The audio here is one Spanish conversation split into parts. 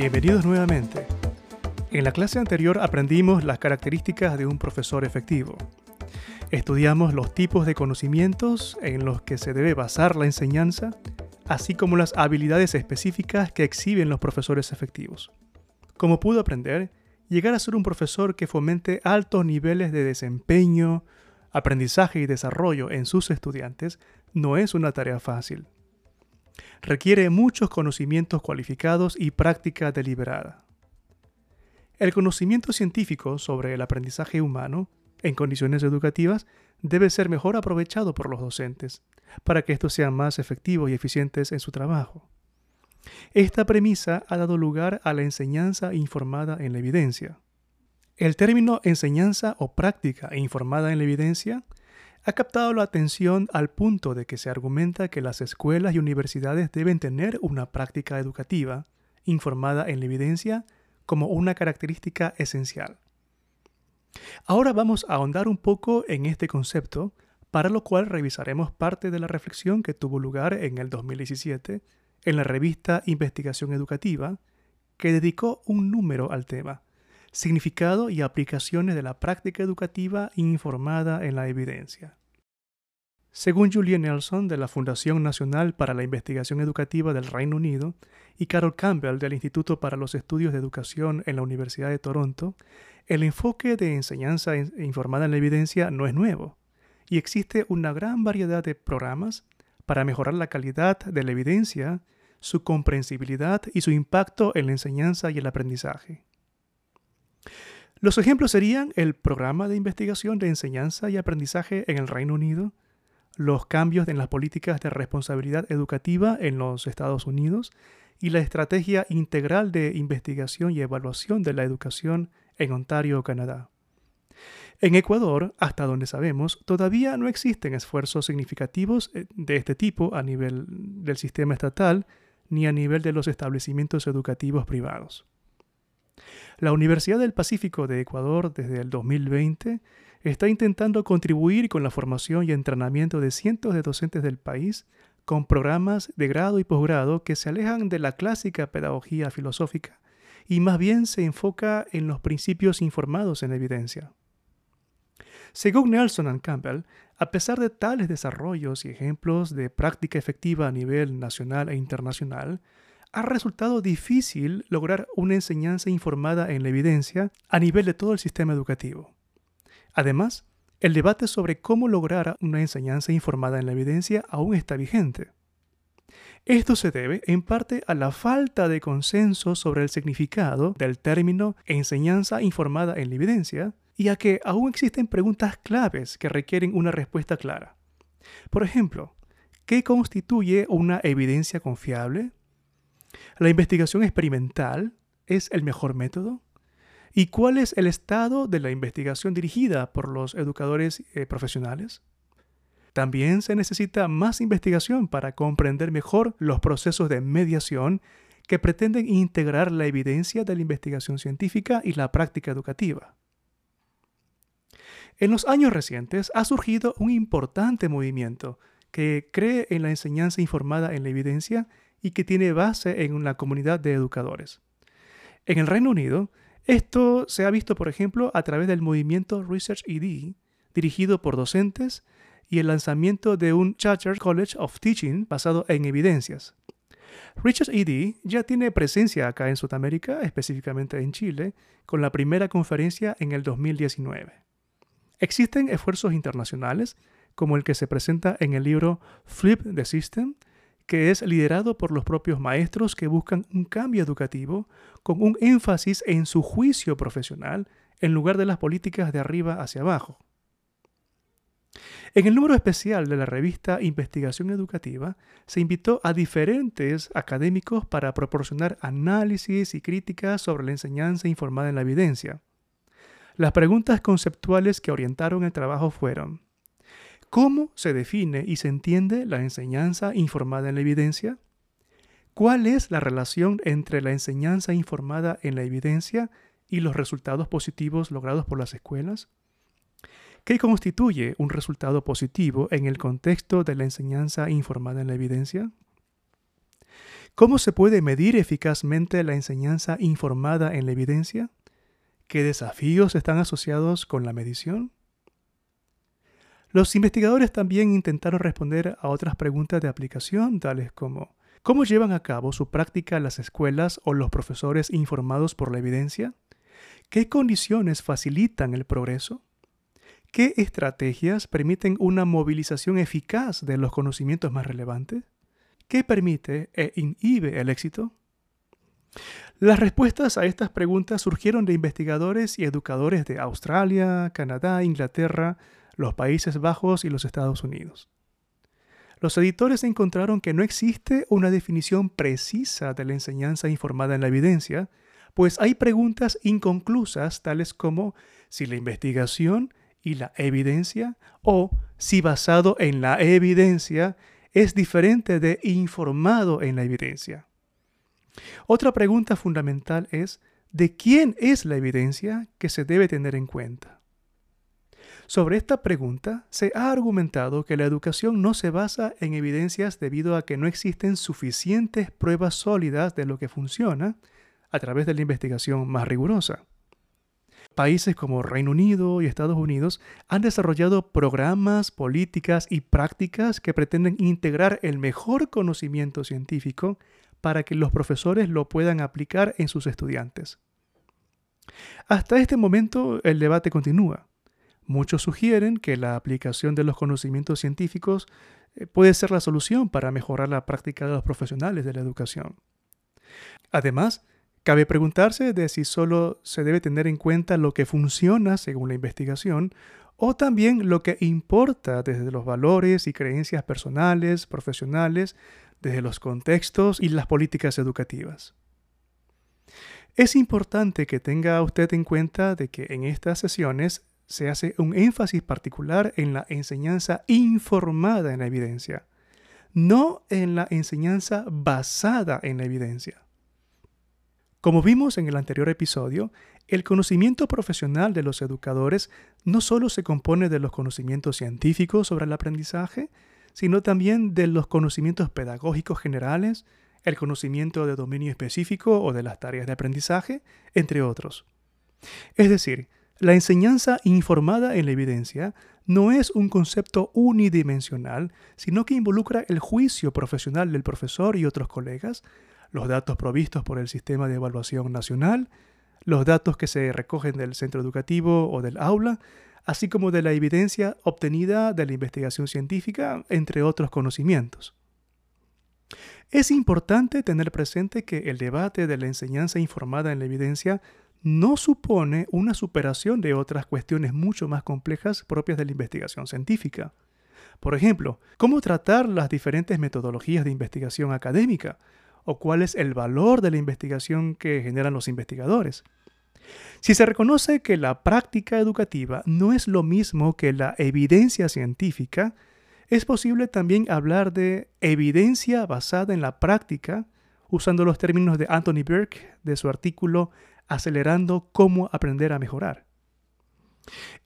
Bienvenidos nuevamente. En la clase anterior aprendimos las características de un profesor efectivo. Estudiamos los tipos de conocimientos en los que se debe basar la enseñanza, así como las habilidades específicas que exhiben los profesores efectivos. Como pudo aprender, llegar a ser un profesor que fomente altos niveles de desempeño, aprendizaje y desarrollo en sus estudiantes no es una tarea fácil. Requiere muchos conocimientos cualificados y práctica deliberada. El conocimiento científico sobre el aprendizaje humano en condiciones educativas debe ser mejor aprovechado por los docentes para que estos sean más efectivos y eficientes en su trabajo. Esta premisa ha dado lugar a la enseñanza informada en la evidencia. El término enseñanza o práctica informada en la evidencia ha captado la atención al punto de que se argumenta que las escuelas y universidades deben tener una práctica educativa informada en la evidencia como una característica esencial. Ahora vamos a ahondar un poco en este concepto, para lo cual revisaremos parte de la reflexión que tuvo lugar en el 2017 en la revista Investigación Educativa, que dedicó un número al tema, significado y aplicaciones de la práctica educativa informada en la evidencia. Según Julie Nelson de la Fundación Nacional para la Investigación Educativa del Reino Unido y Carol Campbell del Instituto para los Estudios de Educación en la Universidad de Toronto, el enfoque de enseñanza informada en la evidencia no es nuevo y existe una gran variedad de programas para mejorar la calidad de la evidencia, su comprensibilidad y su impacto en la enseñanza y el aprendizaje. Los ejemplos serían el programa de investigación de enseñanza y aprendizaje en el Reino Unido, los cambios en las políticas de responsabilidad educativa en los Estados Unidos y la estrategia integral de investigación y evaluación de la educación en Ontario, Canadá. En Ecuador, hasta donde sabemos, todavía no existen esfuerzos significativos eh, de este tipo a nivel del sistema estatal ni a nivel de los establecimientos educativos privados. La Universidad del Pacífico de Ecuador desde el 2020 está intentando contribuir con la formación y entrenamiento de cientos de docentes del país con programas de grado y posgrado que se alejan de la clásica pedagogía filosófica y más bien se enfoca en los principios informados en evidencia. Según Nelson Campbell, a pesar de tales desarrollos y ejemplos de práctica efectiva a nivel nacional e internacional, ha resultado difícil lograr una enseñanza informada en la evidencia a nivel de todo el sistema educativo. Además, el debate sobre cómo lograr una enseñanza informada en la evidencia aún está vigente. Esto se debe en parte a la falta de consenso sobre el significado del término enseñanza informada en la evidencia y a que aún existen preguntas claves que requieren una respuesta clara. Por ejemplo, ¿qué constituye una evidencia confiable? ¿La investigación experimental es el mejor método? ¿Y cuál es el estado de la investigación dirigida por los educadores eh, profesionales? También se necesita más investigación para comprender mejor los procesos de mediación que pretenden integrar la evidencia de la investigación científica y la práctica educativa. En los años recientes ha surgido un importante movimiento que cree en la enseñanza informada en la evidencia y que tiene base en una comunidad de educadores. En el Reino Unido, esto se ha visto, por ejemplo, a través del movimiento Research ED, dirigido por docentes, y el lanzamiento de un Charter College of Teaching basado en evidencias. Research ED ya tiene presencia acá en Sudamérica, específicamente en Chile, con la primera conferencia en el 2019. Existen esfuerzos internacionales, como el que se presenta en el libro Flip the System, que es liderado por los propios maestros que buscan un cambio educativo con un énfasis en su juicio profesional en lugar de las políticas de arriba hacia abajo. En el número especial de la revista Investigación Educativa se invitó a diferentes académicos para proporcionar análisis y críticas sobre la enseñanza informada en la evidencia. Las preguntas conceptuales que orientaron el trabajo fueron ¿Cómo se define y se entiende la enseñanza informada en la evidencia? ¿Cuál es la relación entre la enseñanza informada en la evidencia y los resultados positivos logrados por las escuelas? ¿Qué constituye un resultado positivo en el contexto de la enseñanza informada en la evidencia? ¿Cómo se puede medir eficazmente la enseñanza informada en la evidencia? ¿Qué desafíos están asociados con la medición? Los investigadores también intentaron responder a otras preguntas de aplicación, tales como ¿cómo llevan a cabo su práctica las escuelas o los profesores informados por la evidencia? ¿Qué condiciones facilitan el progreso? ¿Qué estrategias permiten una movilización eficaz de los conocimientos más relevantes? ¿Qué permite e inhibe el éxito? Las respuestas a estas preguntas surgieron de investigadores y educadores de Australia, Canadá, Inglaterra, los Países Bajos y los Estados Unidos. Los editores encontraron que no existe una definición precisa de la enseñanza informada en la evidencia, pues hay preguntas inconclusas tales como si la investigación y la evidencia o si basado en la evidencia es diferente de informado en la evidencia. Otra pregunta fundamental es, ¿de quién es la evidencia que se debe tener en cuenta? Sobre esta pregunta se ha argumentado que la educación no se basa en evidencias debido a que no existen suficientes pruebas sólidas de lo que funciona a través de la investigación más rigurosa. Países como Reino Unido y Estados Unidos han desarrollado programas, políticas y prácticas que pretenden integrar el mejor conocimiento científico para que los profesores lo puedan aplicar en sus estudiantes. Hasta este momento el debate continúa. Muchos sugieren que la aplicación de los conocimientos científicos eh, puede ser la solución para mejorar la práctica de los profesionales de la educación. Además, cabe preguntarse de si solo se debe tener en cuenta lo que funciona según la investigación o también lo que importa desde los valores y creencias personales, profesionales, desde los contextos y las políticas educativas. Es importante que tenga usted en cuenta de que en estas sesiones se hace un énfasis particular en la enseñanza informada en la evidencia, no en la enseñanza basada en la evidencia. Como vimos en el anterior episodio, el conocimiento profesional de los educadores no solo se compone de los conocimientos científicos sobre el aprendizaje, sino también de los conocimientos pedagógicos generales, el conocimiento de dominio específico o de las tareas de aprendizaje, entre otros. Es decir, la enseñanza informada en la evidencia no es un concepto unidimensional, sino que involucra el juicio profesional del profesor y otros colegas, los datos provistos por el Sistema de Evaluación Nacional, los datos que se recogen del centro educativo o del aula, así como de la evidencia obtenida de la investigación científica, entre otros conocimientos. Es importante tener presente que el debate de la enseñanza informada en la evidencia no supone una superación de otras cuestiones mucho más complejas propias de la investigación científica. Por ejemplo, cómo tratar las diferentes metodologías de investigación académica o cuál es el valor de la investigación que generan los investigadores. Si se reconoce que la práctica educativa no es lo mismo que la evidencia científica, es posible también hablar de evidencia basada en la práctica, usando los términos de Anthony Burke de su artículo acelerando cómo aprender a mejorar.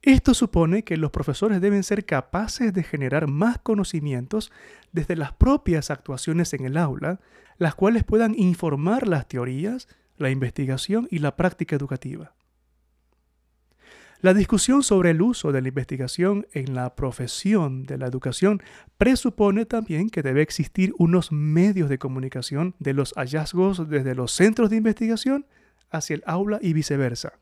Esto supone que los profesores deben ser capaces de generar más conocimientos desde las propias actuaciones en el aula, las cuales puedan informar las teorías, la investigación y la práctica educativa. La discusión sobre el uso de la investigación en la profesión de la educación presupone también que debe existir unos medios de comunicación de los hallazgos desde los centros de investigación hacia el aula y viceversa.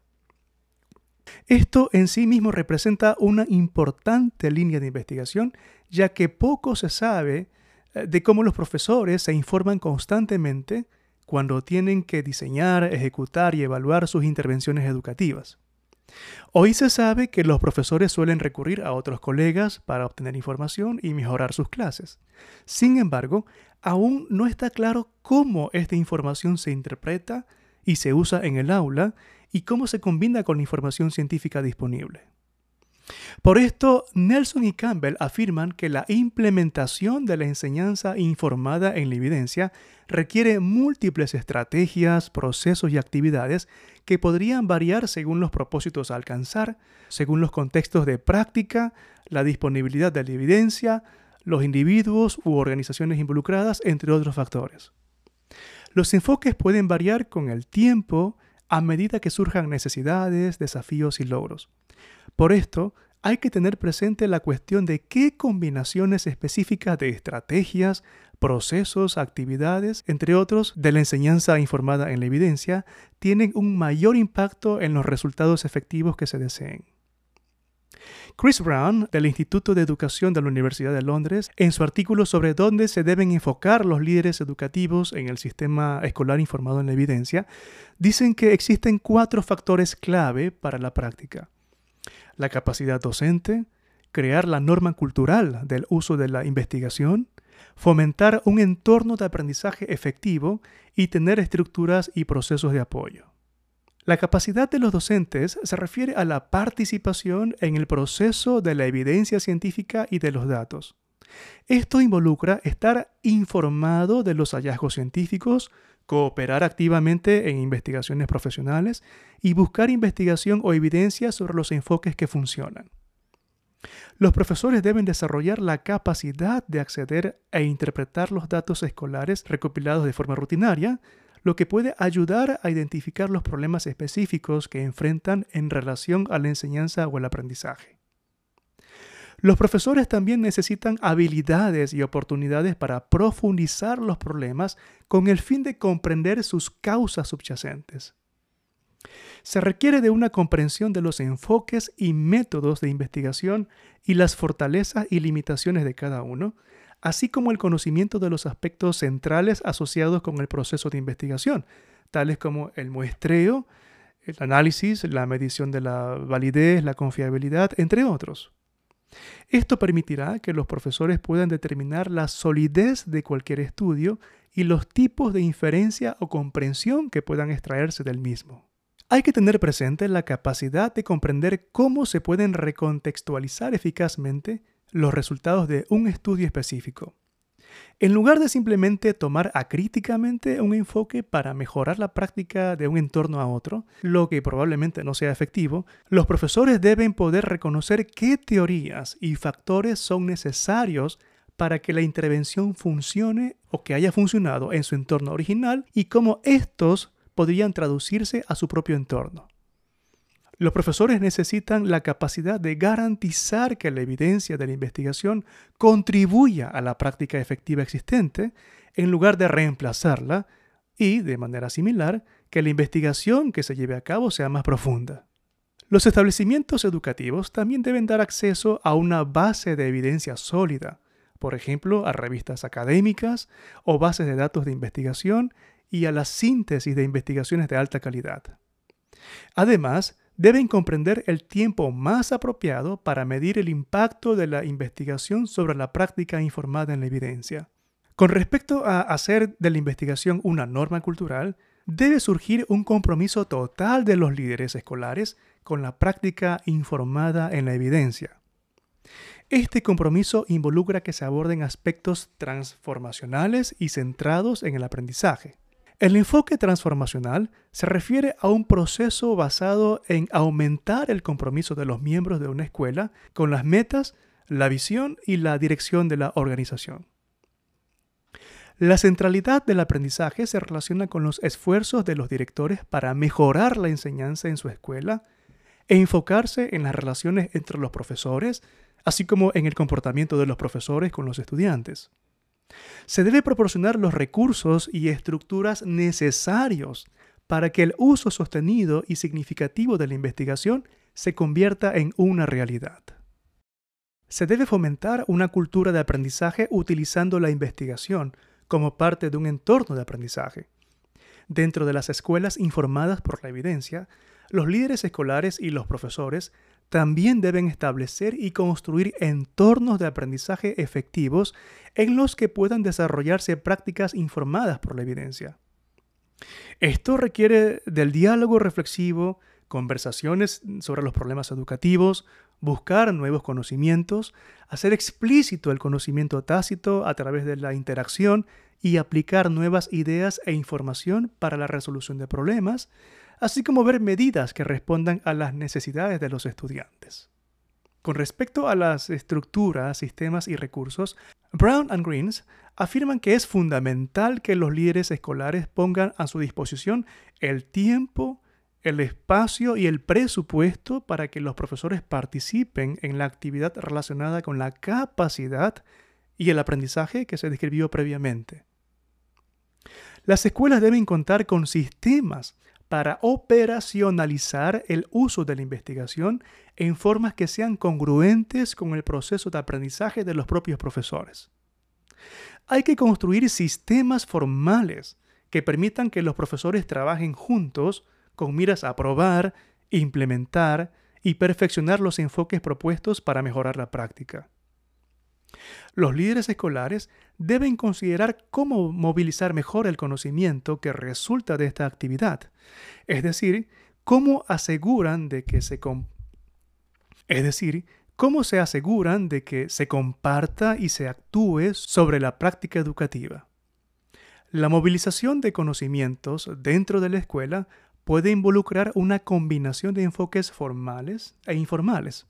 Esto en sí mismo representa una importante línea de investigación, ya que poco se sabe eh, de cómo los profesores se informan constantemente cuando tienen que diseñar, ejecutar y evaluar sus intervenciones educativas. Hoy se sabe que los profesores suelen recurrir a otros colegas para obtener información y mejorar sus clases. Sin embargo, aún no está claro cómo esta información se interpreta y se usa en el aula y cómo se combina con la información científica disponible. Por esto, Nelson y Campbell afirman que la implementación de la enseñanza informada en la evidencia requiere múltiples estrategias, procesos y actividades que podrían variar según los propósitos a alcanzar, según los contextos de práctica, la disponibilidad de la evidencia, los individuos u organizaciones involucradas, entre otros factores. Los enfoques pueden variar con el tiempo a medida que surjan necesidades, desafíos y logros. Por esto, hay que tener presente la cuestión de qué combinaciones específicas de estrategias, procesos, actividades, entre otros, de la enseñanza informada en la evidencia, tienen un mayor impacto en los resultados efectivos que se deseen. Chris Brown, del Instituto de Educación de la Universidad de Londres, en su artículo sobre dónde se deben enfocar los líderes educativos en el sistema escolar informado en la evidencia, dicen que existen cuatro factores clave para la práctica la capacidad docente, crear la norma cultural del uso de la investigación, fomentar un entorno de aprendizaje efectivo y tener estructuras y procesos de apoyo. La capacidad de los docentes se refiere a la participación en el proceso de la evidencia científica y de los datos. Esto involucra estar informado de los hallazgos científicos, cooperar activamente en investigaciones profesionales y buscar investigación o evidencia sobre los enfoques que funcionan. Los profesores deben desarrollar la capacidad de acceder e interpretar los datos escolares recopilados de forma rutinaria, lo que puede ayudar a identificar los problemas específicos que enfrentan en relación a la enseñanza o el aprendizaje. Los profesores también necesitan habilidades y oportunidades para profundizar los problemas con el fin de comprender sus causas subyacentes. Se requiere de una comprensión de los enfoques y métodos de investigación y las fortalezas y limitaciones de cada uno, así como el conocimiento de los aspectos centrales asociados con el proceso de investigación, tales como el muestreo, el análisis, la medición de la validez, la confiabilidad, entre otros. Esto permitirá que los profesores puedan determinar la solidez de cualquier estudio y los tipos de inferencia o comprensión que puedan extraerse del mismo. Hay que tener presente la capacidad de comprender cómo se pueden recontextualizar eficazmente los resultados de un estudio específico. En lugar de simplemente tomar acríticamente un enfoque para mejorar la práctica de un entorno a otro, lo que probablemente no sea efectivo, los profesores deben poder reconocer qué teorías y factores son necesarios para que la intervención funcione o que haya funcionado en su entorno original y cómo estos podrían traducirse a su propio entorno. Los profesores necesitan la capacidad de garantizar que la evidencia de la investigación contribuya a la práctica efectiva existente en lugar de reemplazarla y, de manera similar, que la investigación que se lleve a cabo sea más profunda. Los establecimientos educativos también deben dar acceso a una base de evidencia sólida, por ejemplo, a revistas académicas o bases de datos de investigación y a la síntesis de investigaciones de alta calidad. Además, deben comprender el tiempo más apropiado para medir el impacto de la investigación sobre la práctica informada en la evidencia. Con respecto a hacer de la investigación una norma cultural, debe surgir un compromiso total de los líderes escolares con la práctica informada en la evidencia. Este compromiso involucra que se aborden aspectos transformacionales y centrados en el aprendizaje. El enfoque transformacional se refiere a un proceso basado en aumentar el compromiso de los miembros de una escuela con las metas, la visión y la dirección de la organización. La centralidad del aprendizaje se relaciona con los esfuerzos de los directores para mejorar la enseñanza en su escuela e enfocarse en las relaciones entre los profesores, así como en el comportamiento de los profesores con los estudiantes. Se debe proporcionar los recursos y estructuras necesarios para que el uso sostenido y significativo de la investigación se convierta en una realidad. Se debe fomentar una cultura de aprendizaje utilizando la investigación como parte de un entorno de aprendizaje. Dentro de las escuelas informadas por la evidencia, los líderes escolares y los profesores también deben establecer y construir entornos de aprendizaje efectivos en los que puedan desarrollarse prácticas informadas por la evidencia. Esto requiere del diálogo reflexivo, conversaciones sobre los problemas educativos, buscar nuevos conocimientos, hacer explícito el conocimiento tácito a través de la interacción y aplicar nuevas ideas e información para la resolución de problemas, así como ver medidas que respondan a las necesidades de los estudiantes. Con respecto a las estructuras, sistemas y recursos, Brown and Greens afirman que es fundamental que los líderes escolares pongan a su disposición el tiempo, el espacio y el presupuesto para que los profesores participen en la actividad relacionada con la capacidad y el aprendizaje que se describió previamente. Las escuelas deben contar con sistemas para operacionalizar el uso de la investigación en formas que sean congruentes con el proceso de aprendizaje de los propios profesores. Hay que construir sistemas formales que permitan que los profesores trabajen juntos con miras a probar, implementar y perfeccionar los enfoques propuestos para mejorar la práctica. Los líderes escolares deben considerar cómo movilizar mejor el conocimiento que resulta de esta actividad, es decir, cómo aseguran de que se es decir, cómo se aseguran de que se comparta y se actúe sobre la práctica educativa. La movilización de conocimientos dentro de la escuela puede involucrar una combinación de enfoques formales e informales.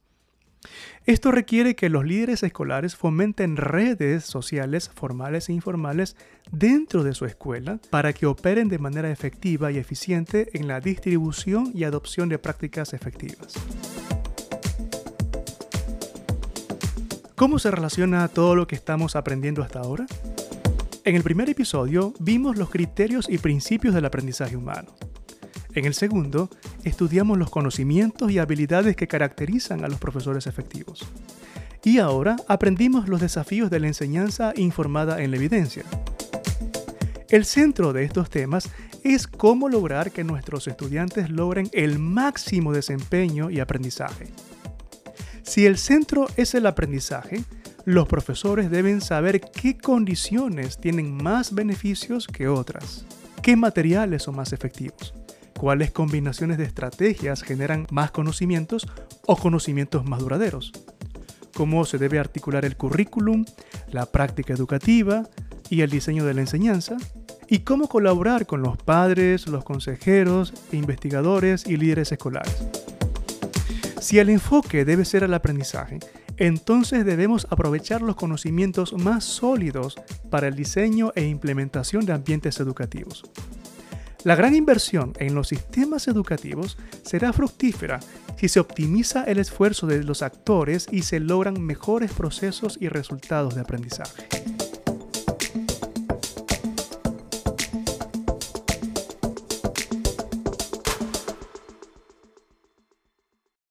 Esto requiere que los líderes escolares fomenten redes sociales formales e informales dentro de su escuela para que operen de manera efectiva y eficiente en la distribución y adopción de prácticas efectivas. ¿Cómo se relaciona todo lo que estamos aprendiendo hasta ahora? En el primer episodio vimos los criterios y principios del aprendizaje humano. En el segundo, estudiamos los conocimientos y habilidades que caracterizan a los profesores efectivos. Y ahora aprendimos los desafíos de la enseñanza informada en la evidencia. El centro de estos temas es cómo lograr que nuestros estudiantes logren el máximo desempeño y aprendizaje. Si el centro es el aprendizaje, los profesores deben saber qué condiciones tienen más beneficios que otras, qué materiales son más efectivos cuáles combinaciones de estrategias generan más conocimientos o conocimientos más duraderos, cómo se debe articular el currículum, la práctica educativa y el diseño de la enseñanza, y cómo colaborar con los padres, los consejeros, investigadores y líderes escolares. Si el enfoque debe ser el aprendizaje, entonces debemos aprovechar los conocimientos más sólidos para el diseño e implementación de ambientes educativos. La gran inversión en los sistemas educativos será fructífera si se optimiza el esfuerzo de los actores y se logran mejores procesos y resultados de aprendizaje.